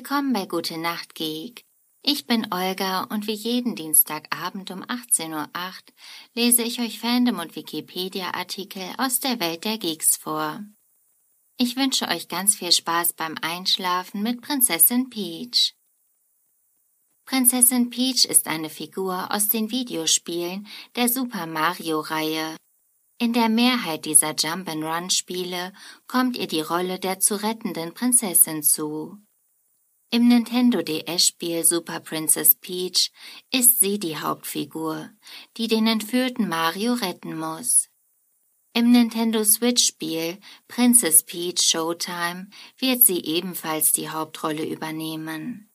Willkommen bei Gute Nacht Geek. Ich bin Olga und wie jeden Dienstagabend um 18.08 Uhr lese ich euch Fandom und Wikipedia-Artikel aus der Welt der Geeks vor. Ich wünsche euch ganz viel Spaß beim Einschlafen mit Prinzessin Peach. Prinzessin Peach ist eine Figur aus den Videospielen der Super Mario-Reihe. In der Mehrheit dieser Jump-and-Run-Spiele kommt ihr die Rolle der zu rettenden Prinzessin zu. Im Nintendo DS-Spiel Super Princess Peach ist sie die Hauptfigur, die den entführten Mario retten muss. Im Nintendo Switch-Spiel Princess Peach Showtime wird sie ebenfalls die Hauptrolle übernehmen.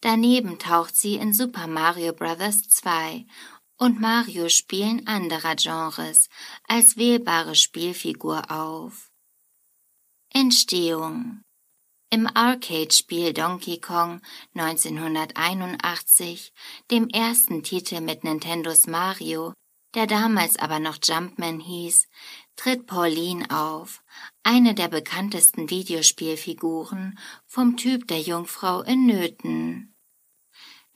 Daneben taucht sie in Super Mario Bros. 2 und Mario-Spielen anderer Genres als wählbare Spielfigur auf. Entstehung im Arcade-Spiel Donkey Kong 1981, dem ersten Titel mit Nintendos Mario, der damals aber noch Jumpman hieß, tritt Pauline auf, eine der bekanntesten Videospielfiguren vom Typ der Jungfrau in Nöten.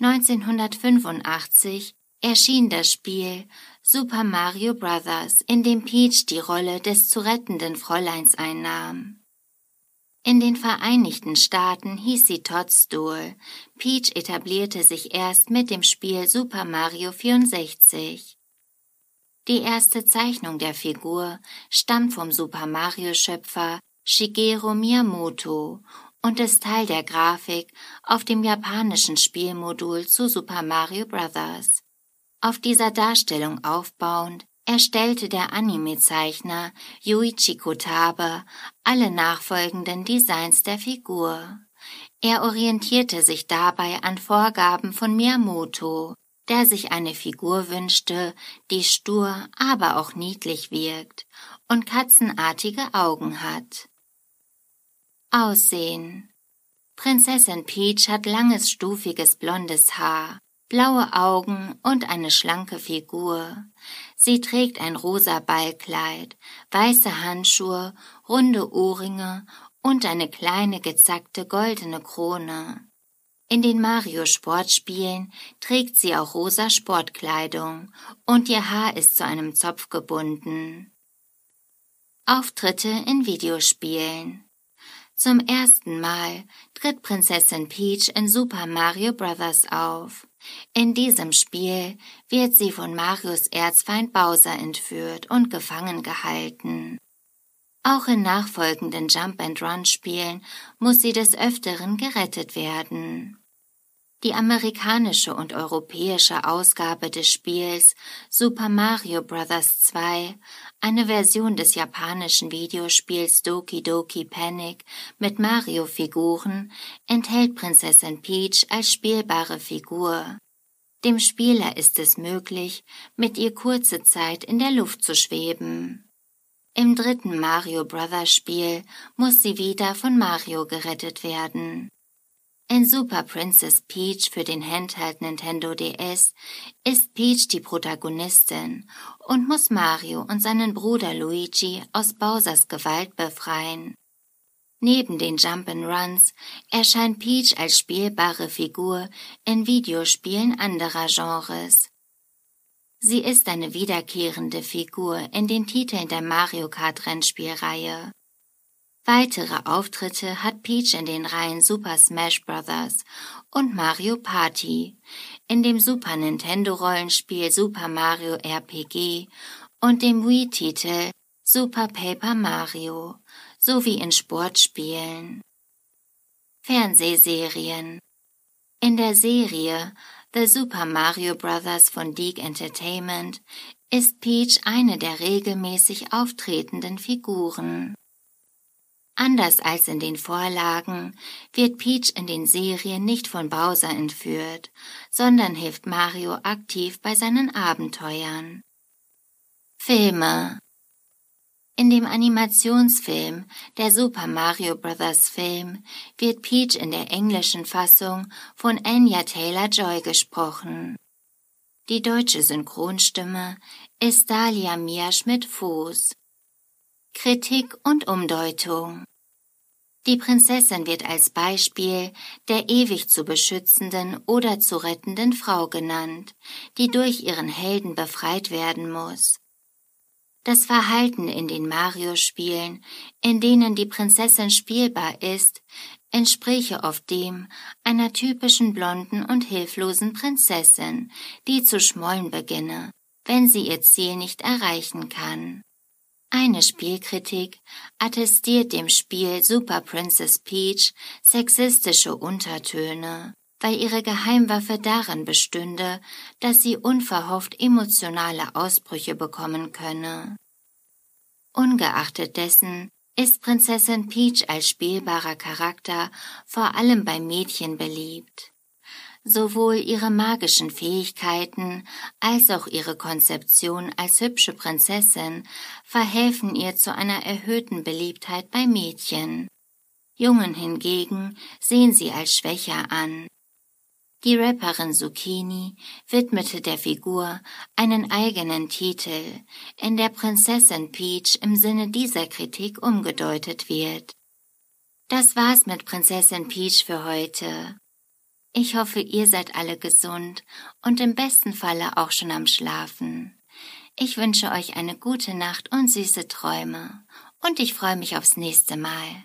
1985 erschien das Spiel Super Mario Bros., in dem Peach die Rolle des zu rettenden Fräuleins einnahm. In den Vereinigten Staaten hieß sie Toadstool. Peach etablierte sich erst mit dem Spiel Super Mario 64. Die erste Zeichnung der Figur stammt vom Super Mario-Schöpfer Shigeru Miyamoto und ist Teil der Grafik auf dem japanischen Spielmodul zu Super Mario Bros. Auf dieser Darstellung aufbauend erstellte der Anime-Zeichner Yuichi Kotabe alle nachfolgenden Designs der Figur. Er orientierte sich dabei an Vorgaben von Miyamoto, der sich eine Figur wünschte, die stur, aber auch niedlich wirkt und katzenartige Augen hat. Aussehen Prinzessin Peach hat langes, stufiges blondes Haar, blaue Augen und eine schlanke Figur. Sie trägt ein rosa Ballkleid, weiße Handschuhe, runde Ohrringe und eine kleine gezackte goldene Krone. In den Mario Sportspielen trägt sie auch rosa Sportkleidung und ihr Haar ist zu einem Zopf gebunden. Auftritte in Videospielen Zum ersten Mal tritt Prinzessin Peach in Super Mario Bros. auf. In diesem Spiel wird sie von Marios Erzfeind Bowser entführt und gefangen gehalten. Auch in nachfolgenden Jump-and-Run-Spielen muss sie des Öfteren gerettet werden. Die amerikanische und europäische Ausgabe des Spiels Super Mario Bros. 2, eine Version des japanischen Videospiels Doki Doki Panic mit Mario-Figuren, enthält Prinzessin Peach als spielbare Figur. Dem Spieler ist es möglich, mit ihr kurze Zeit in der Luft zu schweben. Im dritten Mario Brothers Spiel muss sie wieder von Mario gerettet werden. In Super Princess Peach für den Handheld Nintendo DS ist Peach die Protagonistin und muss Mario und seinen Bruder Luigi aus Bowsers Gewalt befreien. Neben den Jump'n'Runs erscheint Peach als spielbare Figur in Videospielen anderer Genres. Sie ist eine wiederkehrende Figur in den Titeln der Mario Kart Rennspielreihe. Weitere Auftritte hat Peach in den Reihen Super Smash Bros. und Mario Party, in dem Super Nintendo Rollenspiel Super Mario RPG und dem Wii-Titel Super Paper Mario sowie in Sportspielen. Fernsehserien In der Serie The Super Mario Bros. von Deek Entertainment ist Peach eine der regelmäßig auftretenden Figuren. Anders als in den Vorlagen wird Peach in den Serien nicht von Bowser entführt, sondern hilft Mario aktiv bei seinen Abenteuern. Filme In dem Animationsfilm Der Super Mario Bros. Film wird Peach in der englischen Fassung von Anya Taylor-Joy gesprochen. Die deutsche Synchronstimme ist Dahlia Mia Schmidt-Fuß. Kritik und Umdeutung Die Prinzessin wird als Beispiel der ewig zu beschützenden oder zu rettenden Frau genannt, die durch ihren Helden befreit werden muss. Das Verhalten in den Mario-Spielen, in denen die Prinzessin spielbar ist, entspräche oft dem einer typischen blonden und hilflosen Prinzessin, die zu schmollen beginne, wenn sie ihr Ziel nicht erreichen kann. Eine Spielkritik attestiert dem Spiel Super Princess Peach sexistische Untertöne, weil ihre Geheimwaffe darin bestünde, dass sie unverhofft emotionale Ausbrüche bekommen könne. Ungeachtet dessen ist Prinzessin Peach als spielbarer Charakter vor allem bei Mädchen beliebt. Sowohl ihre magischen Fähigkeiten als auch ihre Konzeption als hübsche Prinzessin verhelfen ihr zu einer erhöhten Beliebtheit bei Mädchen. Jungen hingegen sehen sie als schwächer an. Die Rapperin Zucchini widmete der Figur einen eigenen Titel, in der Prinzessin Peach im Sinne dieser Kritik umgedeutet wird. Das war's mit Prinzessin Peach für heute. Ich hoffe, ihr seid alle gesund und im besten Falle auch schon am Schlafen. Ich wünsche euch eine gute Nacht und süße Träume und ich freue mich aufs nächste Mal.